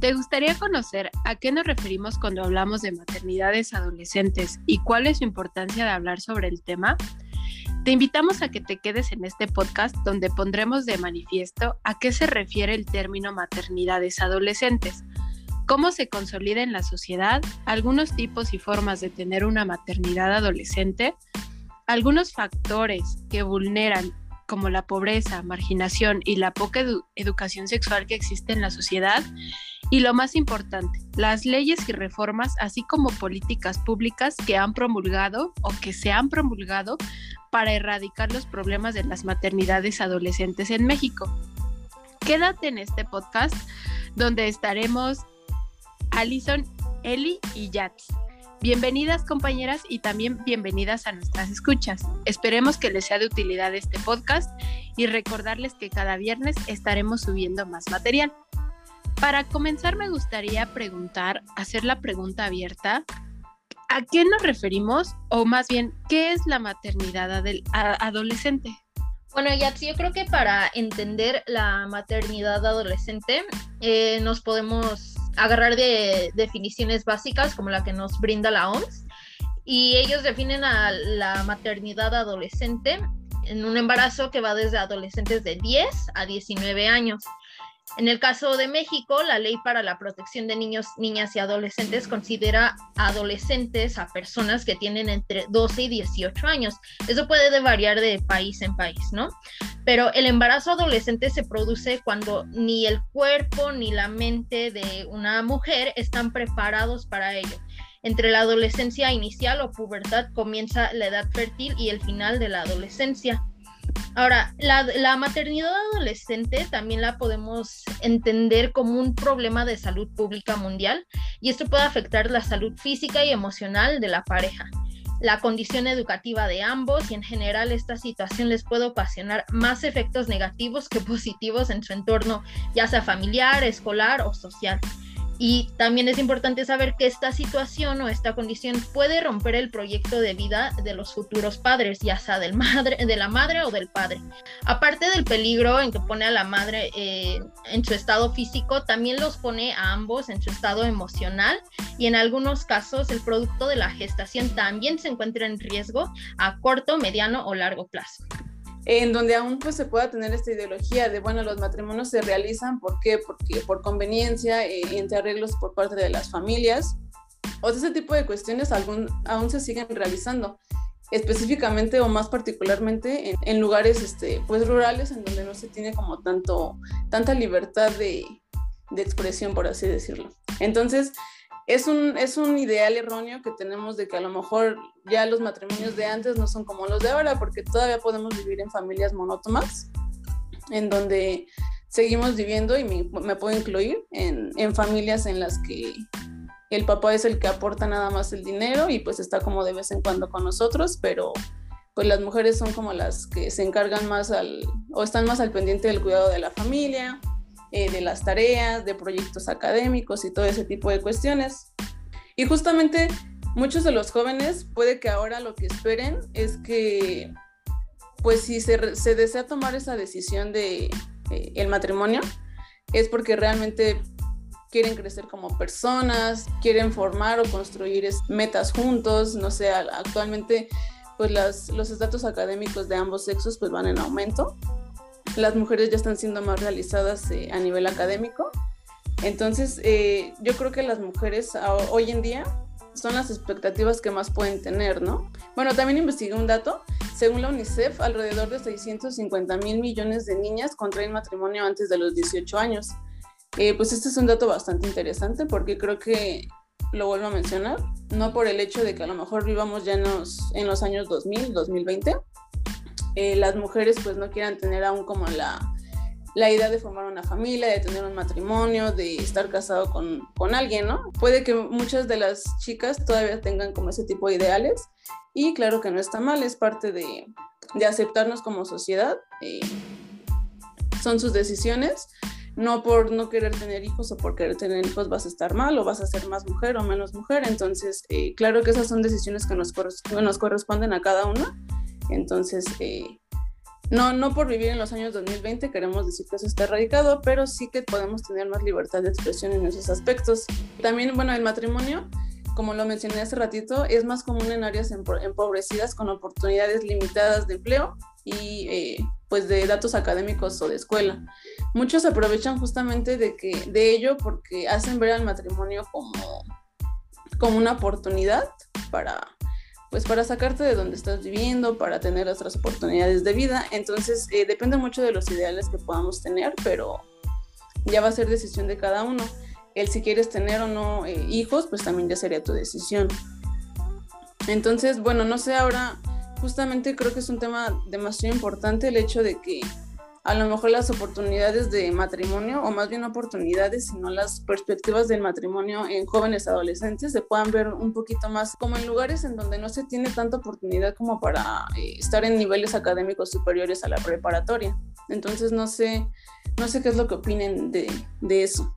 ¿Te gustaría conocer a qué nos referimos cuando hablamos de maternidades adolescentes y cuál es su importancia de hablar sobre el tema? Te invitamos a que te quedes en este podcast donde pondremos de manifiesto a qué se refiere el término maternidades adolescentes, cómo se consolida en la sociedad, algunos tipos y formas de tener una maternidad adolescente, algunos factores que vulneran como la pobreza, marginación y la poca educación sexual que existe en la sociedad. Y lo más importante, las leyes y reformas, así como políticas públicas que han promulgado o que se han promulgado para erradicar los problemas de las maternidades adolescentes en México. Quédate en este podcast donde estaremos Alison, Eli y Yats. Bienvenidas compañeras y también bienvenidas a nuestras escuchas. Esperemos que les sea de utilidad este podcast y recordarles que cada viernes estaremos subiendo más material. Para comenzar me gustaría preguntar, hacer la pregunta abierta, ¿a qué nos referimos o más bien qué es la maternidad adolescente? Bueno, ya yo creo que para entender la maternidad adolescente eh, nos podemos agarrar de definiciones básicas como la que nos brinda la OMS y ellos definen a la maternidad adolescente en un embarazo que va desde adolescentes de 10 a 19 años. En el caso de México, la ley para la protección de niños, niñas y adolescentes considera adolescentes a personas que tienen entre 12 y 18 años. Eso puede variar de país en país, ¿no? Pero el embarazo adolescente se produce cuando ni el cuerpo ni la mente de una mujer están preparados para ello. Entre la adolescencia inicial o pubertad comienza la edad fértil y el final de la adolescencia. Ahora, la, maternidad adolescente también la podemos entender como un problema de salud pública mundial y esto puede afectar la salud física y emocional de la pareja, la condición educativa de ambos y en general esta situación les puede ocasionar más efectos negativos que positivos en su entorno, ya sea familiar, escolar o social. Y también es importante saber que esta situación o esta condición puede romper el proyecto de vida de los futuros padres, ya sea del madre, de la madre o del padre. Aparte del peligro en que pone a la madre eh, en su estado físico, también los pone a ambos en su estado emocional y en algunos casos el producto de la gestación también se encuentra en riesgo a corto, mediano o largo plazo en donde aún pues se pueda tener esta ideología de, bueno, los matrimonios se realizan, ¿por qué? Porque por conveniencia, eh, entre arreglos por parte de las familias, o ese tipo de cuestiones aún, aún se siguen realizando, específicamente o más particularmente en, lugares este, pues rurales en donde no se tiene como tanto, tanta libertad de, de expresión, por así decirlo. Entonces, es un, es un ideal erróneo que tenemos de que a lo mejor ya los matrimonios de antes no son como los de ahora, porque todavía podemos vivir en familias monótonas, en donde seguimos viviendo y me, puedo incluir en, en, familias en las que el papá es el que aporta nada más el dinero y pues está como de vez en cuando con nosotros, pero pues las mujeres son como las que se encargan más al, o están más al pendiente del cuidado de la familia, eh, de las tareas, de proyectos académicos y todo ese tipo de cuestiones. Y justamente muchos de los jóvenes puede que ahora lo que esperen es que, pues si se, desea tomar esa decisión de el matrimonio, es porque realmente quieren crecer como personas, quieren formar o construir metas juntos, no sé, actualmente pues los estatus académicos de ambos sexos pues van en aumento las mujeres ya están siendo más realizadas eh, a nivel académico. Entonces, eh, yo creo que las mujeres hoy en día son las expectativas que más pueden tener, ¿no? Bueno, también investigué un dato. Según la UNICEF, alrededor de 650 mil millones de niñas contraen matrimonio antes de los 18 años. Eh, pues este es un dato bastante interesante porque creo que lo vuelvo a mencionar, no por el hecho de que a lo mejor vivamos ya en los, en los años 2000, 2020, eh, las mujeres pues no quieran tener aún como la, la idea de formar una familia, de tener un matrimonio, de estar casado con, con, alguien, ¿no? Puede que muchas de las chicas todavía tengan como ese tipo de ideales y claro que no está mal, es parte de, de aceptarnos como sociedad, eh, son sus decisiones, no por no querer tener hijos o por querer tener hijos vas a estar mal o vas a ser más mujer o menos mujer, entonces eh, claro que esas son decisiones que nos, nos corresponden a cada una entonces, eh, no, no por vivir en los años 2020 queremos decir que eso está erradicado, pero sí que podemos tener más libertad de expresión en esos aspectos. También, bueno, el matrimonio, como lo mencioné hace ratito, es más común en áreas empobrecidas con oportunidades limitadas de empleo y eh, pues de datos académicos o de escuela. Muchos aprovechan justamente de, que, de ello porque hacen ver al matrimonio como, como una oportunidad para pues para sacarte de donde estás viviendo, para tener otras oportunidades de vida. Entonces eh, depende mucho de los ideales que podamos tener, pero ya va a ser decisión de cada uno. El si quieres tener o no eh, hijos, pues también ya sería tu decisión. Entonces, bueno, no sé ahora justamente creo que es un tema demasiado importante el hecho de que a lo mejor las oportunidades de matrimonio, o más bien oportunidades, sino las perspectivas del matrimonio en jóvenes adolescentes se puedan ver un poquito más como en lugares en donde no se tiene tanta oportunidad como para eh, estar en niveles académicos superiores a la preparatoria. Entonces no sé, no sé qué es lo que opinen de, de eso.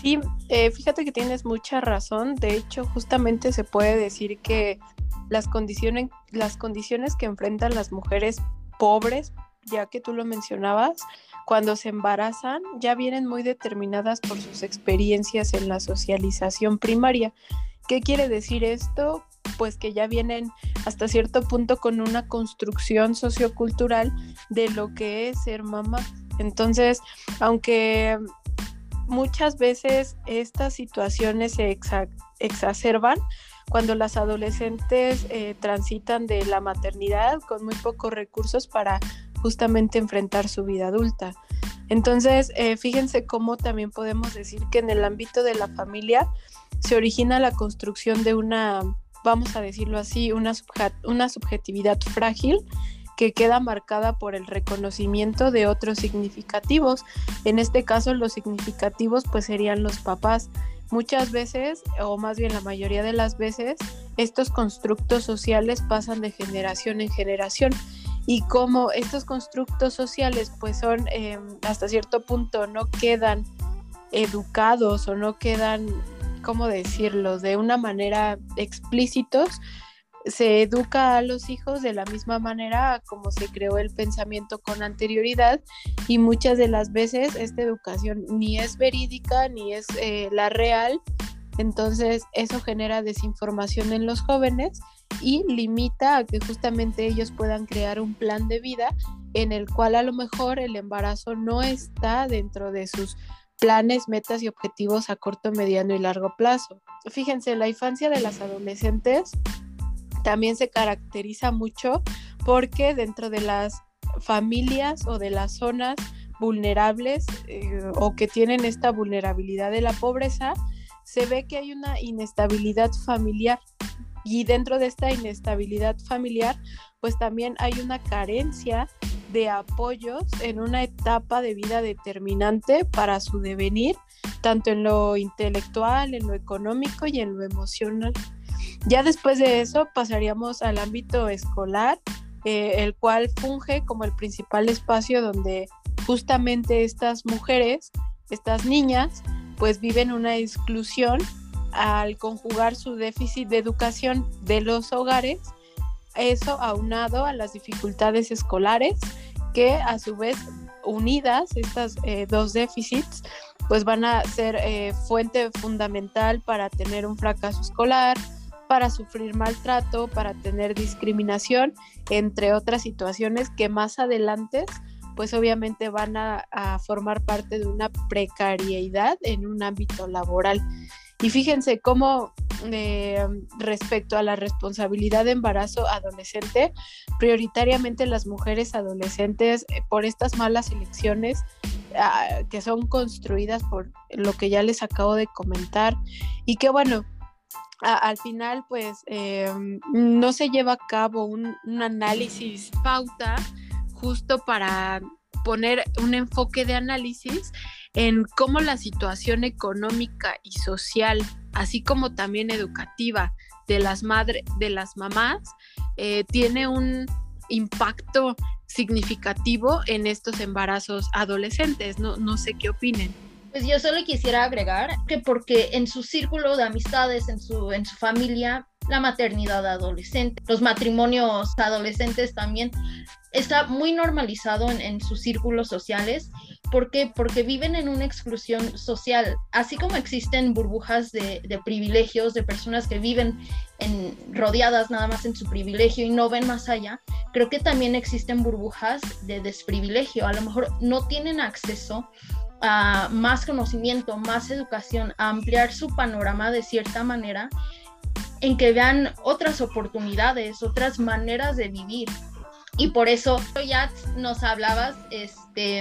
Sí, eh, fíjate que tienes mucha razón. De hecho, justamente se puede decir que las condiciones, las condiciones que enfrentan las mujeres pobres, ya que tú lo mencionabas, cuando se embarazan ya vienen muy determinadas por sus experiencias en la socialización primaria. ¿Qué quiere decir esto? Pues que ya vienen hasta cierto punto con una construcción sociocultural de lo que es ser mamá. Entonces, aunque muchas veces estas situaciones se exacerban, cuando las adolescentes eh, transitan de la maternidad con muy pocos recursos para justamente enfrentar su vida adulta. Entonces, eh, fíjense cómo también podemos decir que en el ámbito de la familia se origina la construcción de una, vamos a decirlo así, una, una subjetividad frágil que queda marcada por el reconocimiento de otros significativos. En este caso, los significativos pues serían los papás Muchas veces, o más bien la mayoría de las veces, estos constructos sociales pasan de generación en generación y como estos constructos sociales pues son em, hasta cierto punto no quedan educados o no quedan, ¿cómo decirlo?, de una manera explícitos, se educa a los hijos de la misma manera como se creó el pensamiento con anterioridad y muchas de las veces esta educación ni es verídica ni es eh, la real, entonces eso genera desinformación en los jóvenes y limita a que justamente ellos puedan crear un plan de vida en el cual a lo mejor el embarazo no está dentro de sus planes, metas y objetivos a corto, mediano y largo plazo. Fíjense, la infancia de las adolescentes también se caracteriza mucho porque dentro de las familias o de las zonas vulnerables eh, o que tienen esta vulnerabilidad de la pobreza, se ve que hay una inestabilidad familiar y dentro de esta inestabilidad familiar, pues también hay una carencia de apoyos en una etapa de vida determinante para su devenir, tanto en lo intelectual, en lo económico y en lo emocional. Ya después de eso pasaríamos al ámbito escolar, eh, el cual funge como el principal espacio donde justamente estas mujeres, estas niñas, pues viven una exclusión al conjugar su déficit de educación de los hogares, eso aunado a las dificultades escolares que a su vez unidas, estas eh, dos déficits, pues van a ser eh, fuente fundamental para tener un fracaso escolar, para sufrir maltrato, para tener discriminación, entre otras situaciones que más adelante pues obviamente van a, formar parte de una precariedad en un ámbito laboral. Y fíjense cómo eh, respecto a la responsabilidad de embarazo adolescente, prioritariamente las mujeres adolescentes eh, por estas malas elecciones ah, que son construidas por lo que ya les acabo de comentar y que bueno, al final pues em, no se lleva a cabo un, análisis pauta justo para poner un enfoque de análisis en cómo la situación económica y social, así como también educativa de las madres, de las mamás, eh, tiene un impacto significativo en estos embarazos adolescentes. No, no sé qué opinen. Pues yo solo quisiera agregar que porque en su círculo de amistades, en su, en su familia, la maternidad adolescente, los matrimonios adolescentes también está muy normalizado en, sus círculos sociales. ¿Por qué? Porque viven en una exclusión social. Así como existen burbujas de, privilegios, de personas que viven en, rodeadas nada más en su privilegio y no ven más allá, creo que también existen burbujas de desprivilegio. A lo mejor no tienen acceso a más conocimiento, más educación, a ampliar su panorama de cierta manera en que vean otras oportunidades, otras maneras de vivir y por eso ya nos hablabas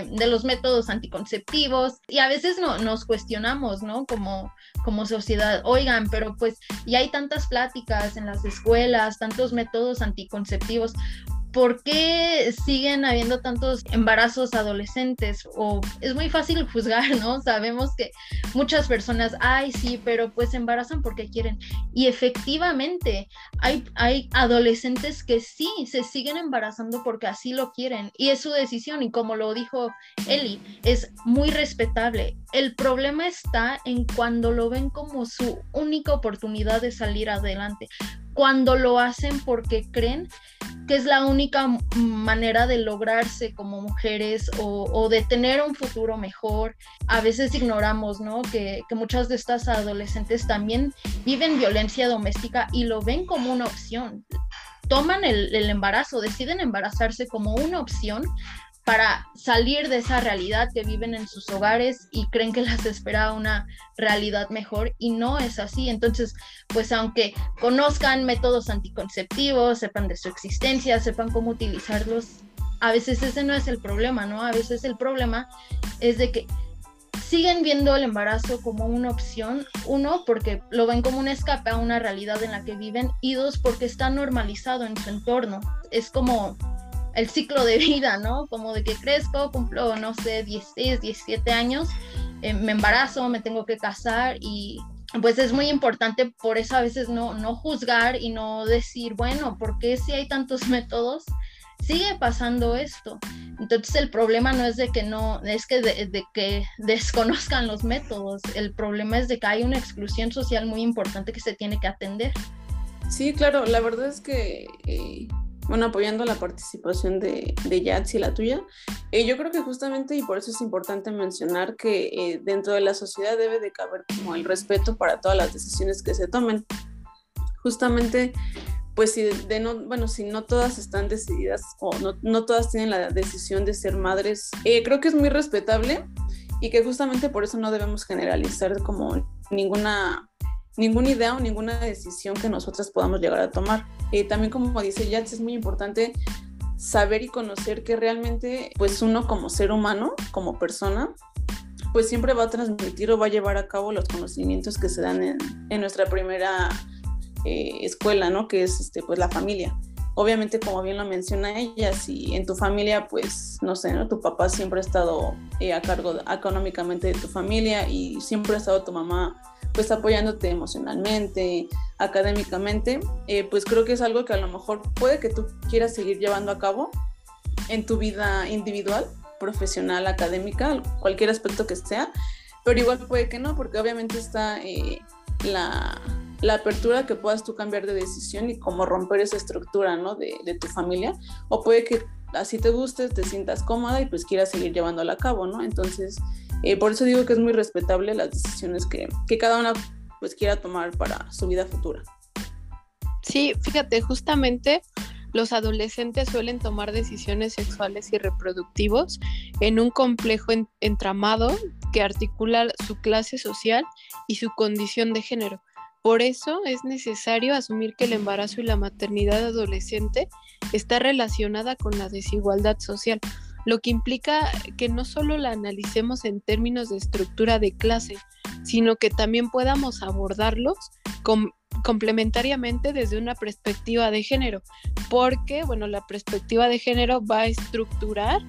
de los métodos anticonceptivos y a veces no, nos cuestionamos, ¿no? Como, como sociedad, oigan, pero pues ya hay tantas pláticas en las escuelas, tantos métodos anticonceptivos, ¿por qué siguen habiendo tantos embarazos adolescentes? O es muy fácil juzgar, ¿no? Sabemos que muchas personas, ay, sí, pero pues se embarazan porque quieren. Y efectivamente, hay, hay adolescentes que sí se siguen embarazando porque así lo quieren. Y es su decisión. Y como lo dijo Eli, es muy respetable. El problema está en cuando lo ven como su única oportunidad de salir adelante. Cuando lo hacen porque creen que es la única manera de lograrse como mujeres o, de tener un futuro mejor. A veces ignoramos, ¿no? Que, muchas de estas adolescentes también viven violencia doméstica y lo ven como una opción. Toman el embarazo, deciden embarazarse como una opción para salir de esa realidad que viven en sus hogares y creen que las espera una realidad mejor y no es así. Entonces, pues aunque conozcan métodos anticonceptivos, sepan de su existencia, sepan cómo utilizarlos, a veces ese no es el problema, ¿no? A veces el problema es de que siguen viendo el embarazo como una opción, uno, porque lo ven como un escape a una realidad en la que viven, y dos, porque está normalizado en su entorno. Es como el ciclo de vida, ¿no? Como de que crezco, cumplo, no sé, 16, 17 años, eh, me embarazo, me tengo que casar y pues es muy importante por eso a veces no, no juzgar y no decir, bueno, ¿por qué si hay tantos métodos? Sigue pasando esto. Entonces el problema no es de que no, es que de, que desconozcan los métodos, el problema es de que hay una exclusión social muy importante que se tiene que atender. Sí, claro, la verdad es que eh, bueno, apoyando la participación de, de Yats y la tuya, eh, yo creo que justamente, y por eso es importante mencionar que eh, dentro de la sociedad debe de caber como el respeto para todas las decisiones que se tomen. Justamente, pues si de no, bueno, si no todas están decididas o no, no todas tienen la decisión de ser madres, eh, creo que es muy respetable y que justamente por eso no debemos generalizar como ninguna ninguna idea o ninguna decisión que nosotras podamos llegar a tomar. Eh, también como dice Yats, es muy importante saber y conocer que realmente pues uno como ser humano, como persona, pues siempre va a transmitir o va a llevar a cabo los conocimientos que se dan en, nuestra primera eh, escuela, ¿no? Que es este, pues la familia. Obviamente, como bien lo menciona ella, si en tu familia, pues, no sé, ¿no? Tu papá siempre ha estado eh, a cargo económicamente de tu familia y siempre ha estado tu mamá pues apoyándote emocionalmente, académicamente, eh, pues creo que es algo que a lo mejor puede que tú quieras seguir llevando a cabo en tu vida individual, profesional, académica, cualquier aspecto que sea, pero igual puede que no, porque obviamente está eh, la, la, apertura que puedas tú cambiar de decisión y cómo romper esa estructura, ¿no? De, de tu familia, o puede que así te guste, te sientas cómoda y pues quieras seguir llevándola a cabo, ¿no? Entonces, eh, por eso digo que es muy respetable las decisiones que, que cada una pues quiera tomar para su vida futura. Sí, fíjate, justamente los adolescentes suelen tomar decisiones sexuales y reproductivos en un complejo entramado que articula su clase social y su condición de género. Por eso es necesario asumir que el embarazo y la maternidad adolescente está relacionada con la desigualdad social, lo que implica que no solo la analicemos en términos de estructura de clase, sino que también podamos abordarlos complementariamente desde una perspectiva de género, porque, bueno, la perspectiva de género va a estructurar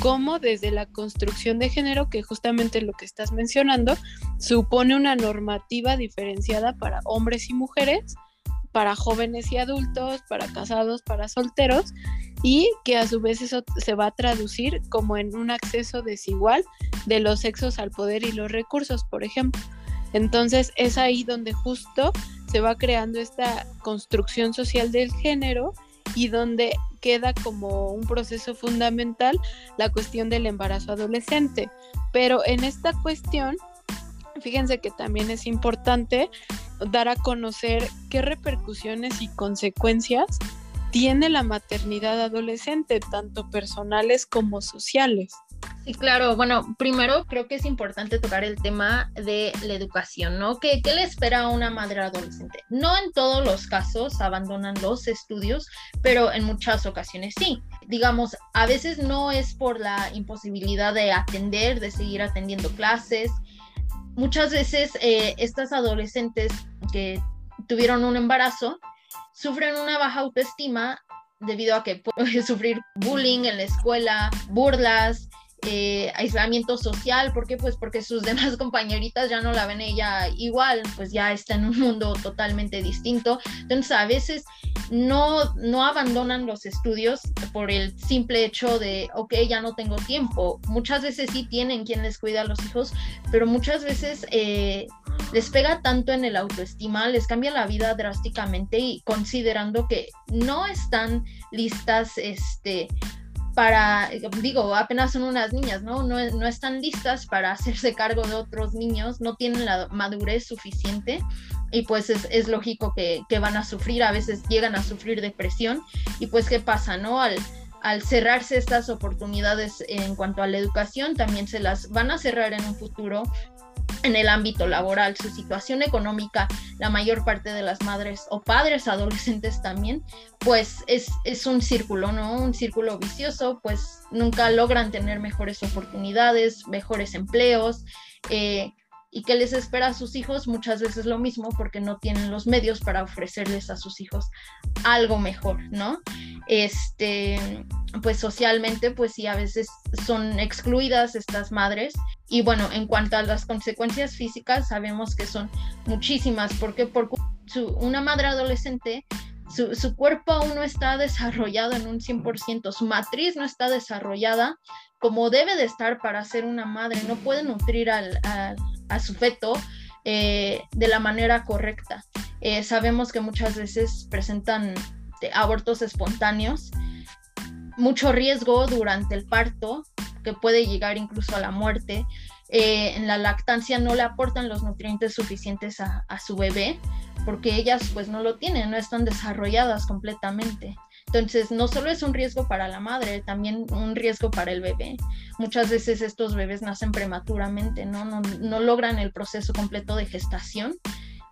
cómo desde la construcción de género, que justamente lo que estás mencionando, supone una normativa diferenciada para hombres y mujeres, para jóvenes y adultos, para casados, para solteros, y que a su vez eso se va a traducir como en un acceso desigual de los sexos al poder y los recursos, por ejemplo. Entonces es ahí donde justo se va creando esta construcción social del género y donde queda como un proceso fundamental la cuestión del embarazo adolescente. Pero en esta cuestión, fíjense que también es importante dar a conocer qué repercusiones y consecuencias tiene la maternidad adolescente, tanto personales como sociales. Sí, claro. Bueno, primero creo que es importante tocar el tema de la educación, ¿no? ¿Qué, ¿Qué, le espera a una madre adolescente? No en todos los casos abandonan los estudios, pero en muchas ocasiones sí. Digamos, a veces no es por la imposibilidad de atender, de seguir atendiendo clases. Muchas veces eh, estas adolescentes que tuvieron un embarazo sufren una baja autoestima debido a que pueden sufrir bullying en la escuela, burlas, eh, aislamiento social, ¿por qué? Pues porque sus demás compañeritas ya no la ven ella igual, pues ya está en un mundo totalmente distinto. Entonces a veces no, no abandonan los estudios por el simple hecho de, ok, ya no tengo tiempo. Muchas veces sí tienen quien les cuida a los hijos, pero muchas veces eh, les pega tanto en el autoestima, les cambia la vida drásticamente y considerando que no están listas, este, para, digo, apenas son unas niñas, ¿no? ¿no? No están listas para hacerse cargo de otros niños, no tienen la madurez suficiente y pues es, lógico que, van a sufrir, a veces llegan a sufrir depresión y pues qué pasa, ¿no? Al, al cerrarse estas oportunidades en cuanto a la educación, también se las van a cerrar en un futuro en el ámbito laboral, su situación económica, la mayor parte de las madres o padres adolescentes también, pues es, es, un círculo, ¿no? Un círculo vicioso, pues nunca logran tener mejores oportunidades, mejores empleos. Eh, y que les espera a sus hijos muchas veces lo mismo porque no tienen los medios para ofrecerles a sus hijos algo mejor, ¿no? Este, pues socialmente, pues sí, a veces son excluidas estas madres. Y bueno, en cuanto a las consecuencias físicas, sabemos que son muchísimas, porque por una madre adolescente su, su, cuerpo aún no está desarrollado en un 100%, su matriz no está desarrollada como debe de estar para ser una madre, no puede nutrir al, a su feto eh, de la manera correcta. Eh, sabemos que muchas veces presentan abortos espontáneos, mucho riesgo durante el parto, que puede llegar incluso a la muerte. Eh, en la lactancia no le aportan los nutrientes suficientes a, a, su bebé porque ellas pues no lo tienen, no están desarrolladas completamente. Entonces, no solo es un riesgo para la madre, también un riesgo para el bebé. Muchas veces estos bebés nacen prematuramente, ¿no? No, logran el proceso completo de gestación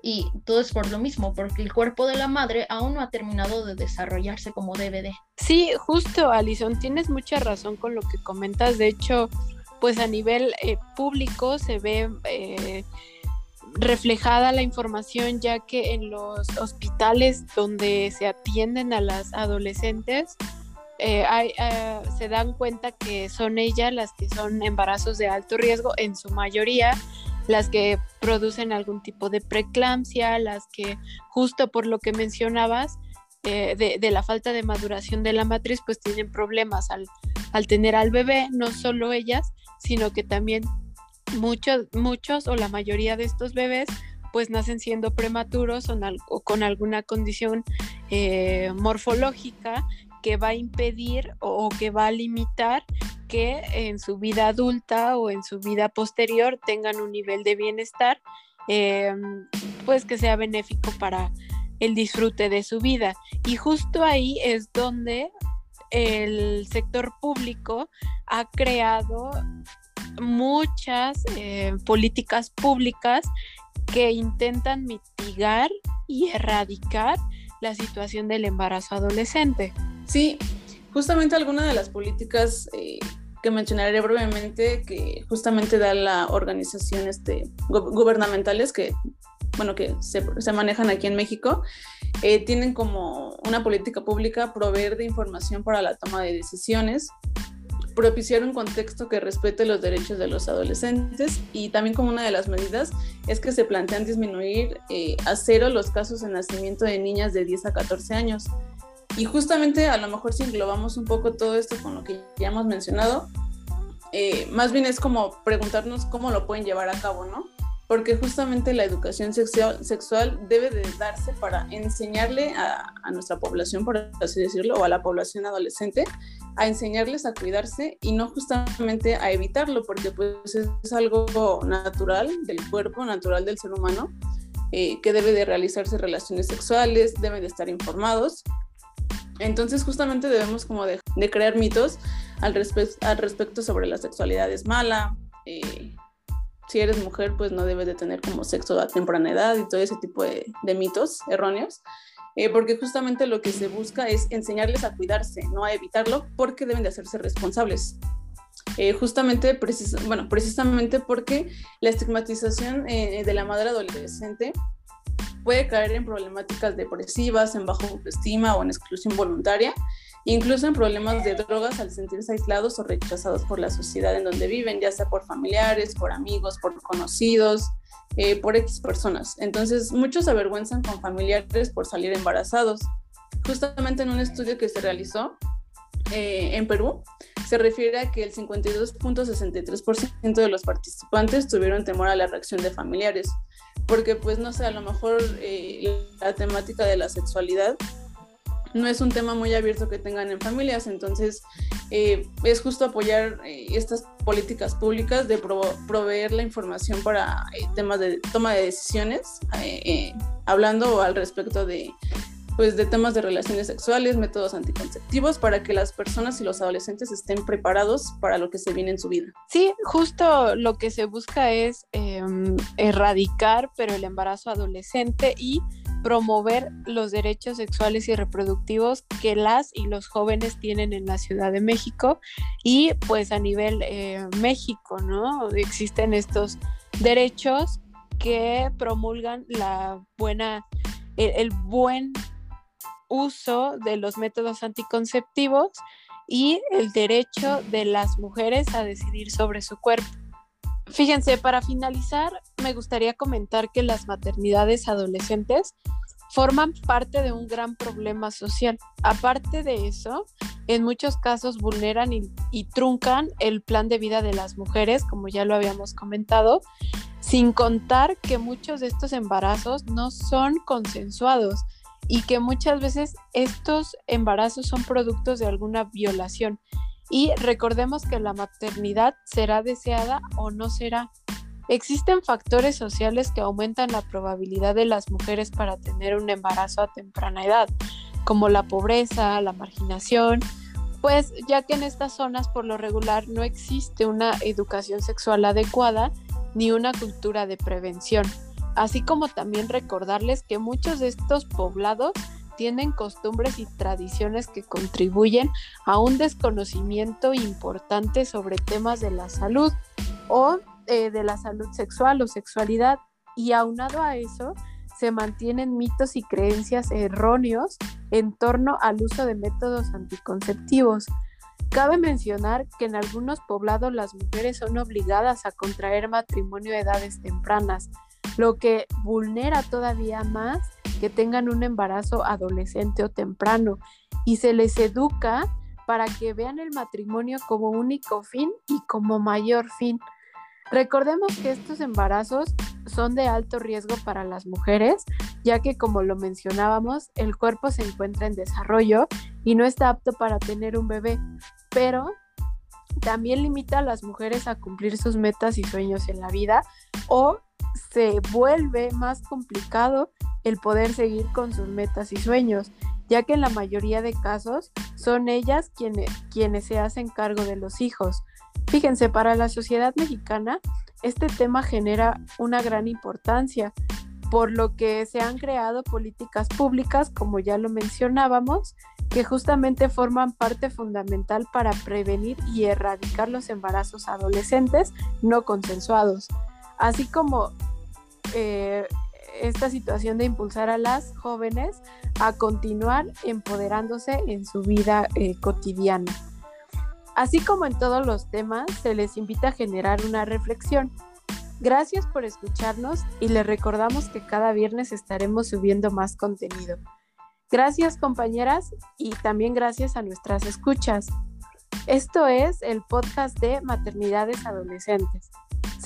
y todo es por lo mismo, porque el cuerpo de la madre aún no ha terminado de desarrollarse como debe de. Sí, justo, Alison, tienes mucha razón con lo que comentas. De hecho, pues a nivel eh, público se ve... Eh, reflejada la información ya que en los hospitales donde se atienden a las adolescentes eh, eh, se dan cuenta que son ellas las que son embarazos de alto riesgo en su mayoría las que producen algún tipo de preeclampsia, las que justo por lo que mencionabas eh, de, la falta de maduración de la matriz, pues tienen problemas al, al tener al bebé, no solo ellas, sino que también muchos, muchos o la mayoría de estos bebés pues nacen siendo prematuros o, con alguna condición eh, morfológica que va a impedir o, que va a limitar que en su vida adulta o en su vida posterior tengan un nivel de bienestar em, pues que sea benéfico para el disfrute de su vida. Y justo ahí es donde el sector público ha creado muchas eh, políticas públicas que intentan mitigar y erradicar la situación del embarazo adolescente. Sí, justamente alguna de las políticas eh, que mencionaré brevemente que justamente da la organización este, gubernamentales que bueno que se, manejan aquí en México eh, tienen como una política pública proveer de información para la toma de decisiones propiciar un contexto que respete los derechos de los adolescentes y también como una de las medidas es que se plantean disminuir eh, a cero los casos de nacimiento de niñas de 10 a 14 años. Y justamente a lo mejor si englobamos un poco todo esto con lo que ya hemos mencionado, eh, más bien es como preguntarnos cómo lo pueden llevar a cabo, ¿no? porque justamente la educación sexual, debe de darse para enseñarle a, a, nuestra población, por así decirlo, o a la población adolescente, a enseñarles a cuidarse y no justamente a evitarlo, porque pues es algo natural del cuerpo, natural del ser humano, eh, que debe de realizarse relaciones sexuales, deben de estar informados. Entonces justamente debemos como de, de crear mitos al, al respecto sobre la sexualidad es mala, eh, si eres mujer, pues no debes de tener como sexo a temprana edad y todo ese tipo de, mitos erróneos, eh, porque justamente lo que se busca es enseñarles a cuidarse, no a evitarlo, porque deben de hacerse responsables. Eh, justamente, bueno, precisamente porque la estigmatización eh, de la madre adolescente puede caer en problemáticas depresivas, en bajo autoestima o en exclusión voluntaria, incluso en problemas de drogas al sentirse aislados o rechazados por la sociedad en donde viven, ya sea por familiares, por amigos, por conocidos, eh, por X personas. Entonces, muchos se avergüenzan con familiares por salir embarazados. Justamente en un estudio que se realizó eh, en Perú, se refiere a que el 52.63% de los participantes tuvieron temor a la reacción de familiares, porque pues no sé, a lo mejor eh, la temática de la sexualidad no es un tema muy abierto que tengan en familias, entonces eh, es justo apoyar eh, estas políticas públicas de proveer la información para eh, temas de toma de decisiones, hablando al respecto de pues de temas de relaciones sexuales, métodos anticonceptivos, para que las personas y los adolescentes estén preparados para lo que se viene en su vida. Sí, justo lo que se busca es em, erradicar, pero el embarazo adolescente y promover los derechos sexuales y reproductivos que las y los jóvenes tienen en la Ciudad de México y pues a nivel eh, México, ¿no? Existen estos derechos que promulgan la buena, el, buen uso de los métodos anticonceptivos y el derecho de las mujeres a decidir sobre su cuerpo. Fíjense, para finalizar, me gustaría comentar que las maternidades adolescentes forman parte de un gran problema social. Aparte de eso, en muchos casos vulneran y, truncan el plan de vida de las mujeres, como ya lo habíamos comentado, sin contar que muchos de estos embarazos no son consensuados y que muchas veces estos embarazos son productos de alguna violación. Y recordemos que la maternidad será deseada o no será. Existen factores sociales que aumentan la probabilidad de las mujeres para tener un embarazo a temprana edad, como la pobreza, la marginación, pues ya que en estas zonas por lo regular no existe una educación sexual adecuada ni una cultura de prevención, así como también recordarles que muchos de estos poblados tienen costumbres y tradiciones que contribuyen a un desconocimiento importante sobre temas de la salud o eh, de la salud sexual o sexualidad y aunado a eso se mantienen mitos y creencias erróneos en torno al uso de métodos anticonceptivos. Cabe mencionar que en algunos poblados las mujeres son obligadas a contraer matrimonio a edades tempranas, lo que vulnera todavía más que tengan un embarazo adolescente o temprano y se les educa para que vean el matrimonio como único fin y como mayor fin. Recordemos que estos embarazos son de alto riesgo para las mujeres, ya que como lo mencionábamos, el cuerpo se encuentra en desarrollo y no está apto para tener un bebé, pero también limita a las mujeres a cumplir sus metas y sueños en la vida o se vuelve más complicado el poder seguir con sus metas y sueños, ya que en la mayoría de casos son ellas quienes, quienes se hacen cargo de los hijos. Fíjense, para la sociedad mexicana este tema genera una gran importancia, por lo que se han creado políticas públicas, como ya lo mencionábamos, que justamente forman parte fundamental para prevenir y erradicar los embarazos adolescentes no consensuados, así como eh, esta situación de impulsar a las jóvenes a continuar empoderándose en su vida eh, cotidiana. Así como en todos los temas, se les invita a generar una reflexión. Gracias por escucharnos y les recordamos que cada viernes estaremos subiendo más contenido. Gracias compañeras y también gracias a nuestras escuchas. Esto es el podcast de Maternidades Adolescentes.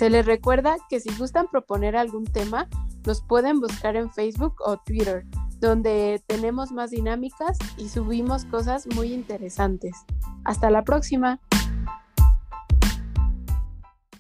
Se les recuerda que si gustan proponer algún tema, nos pueden buscar en Facebook o Twitter, donde tenemos más dinámicas y subimos cosas muy interesantes. Hasta la próxima.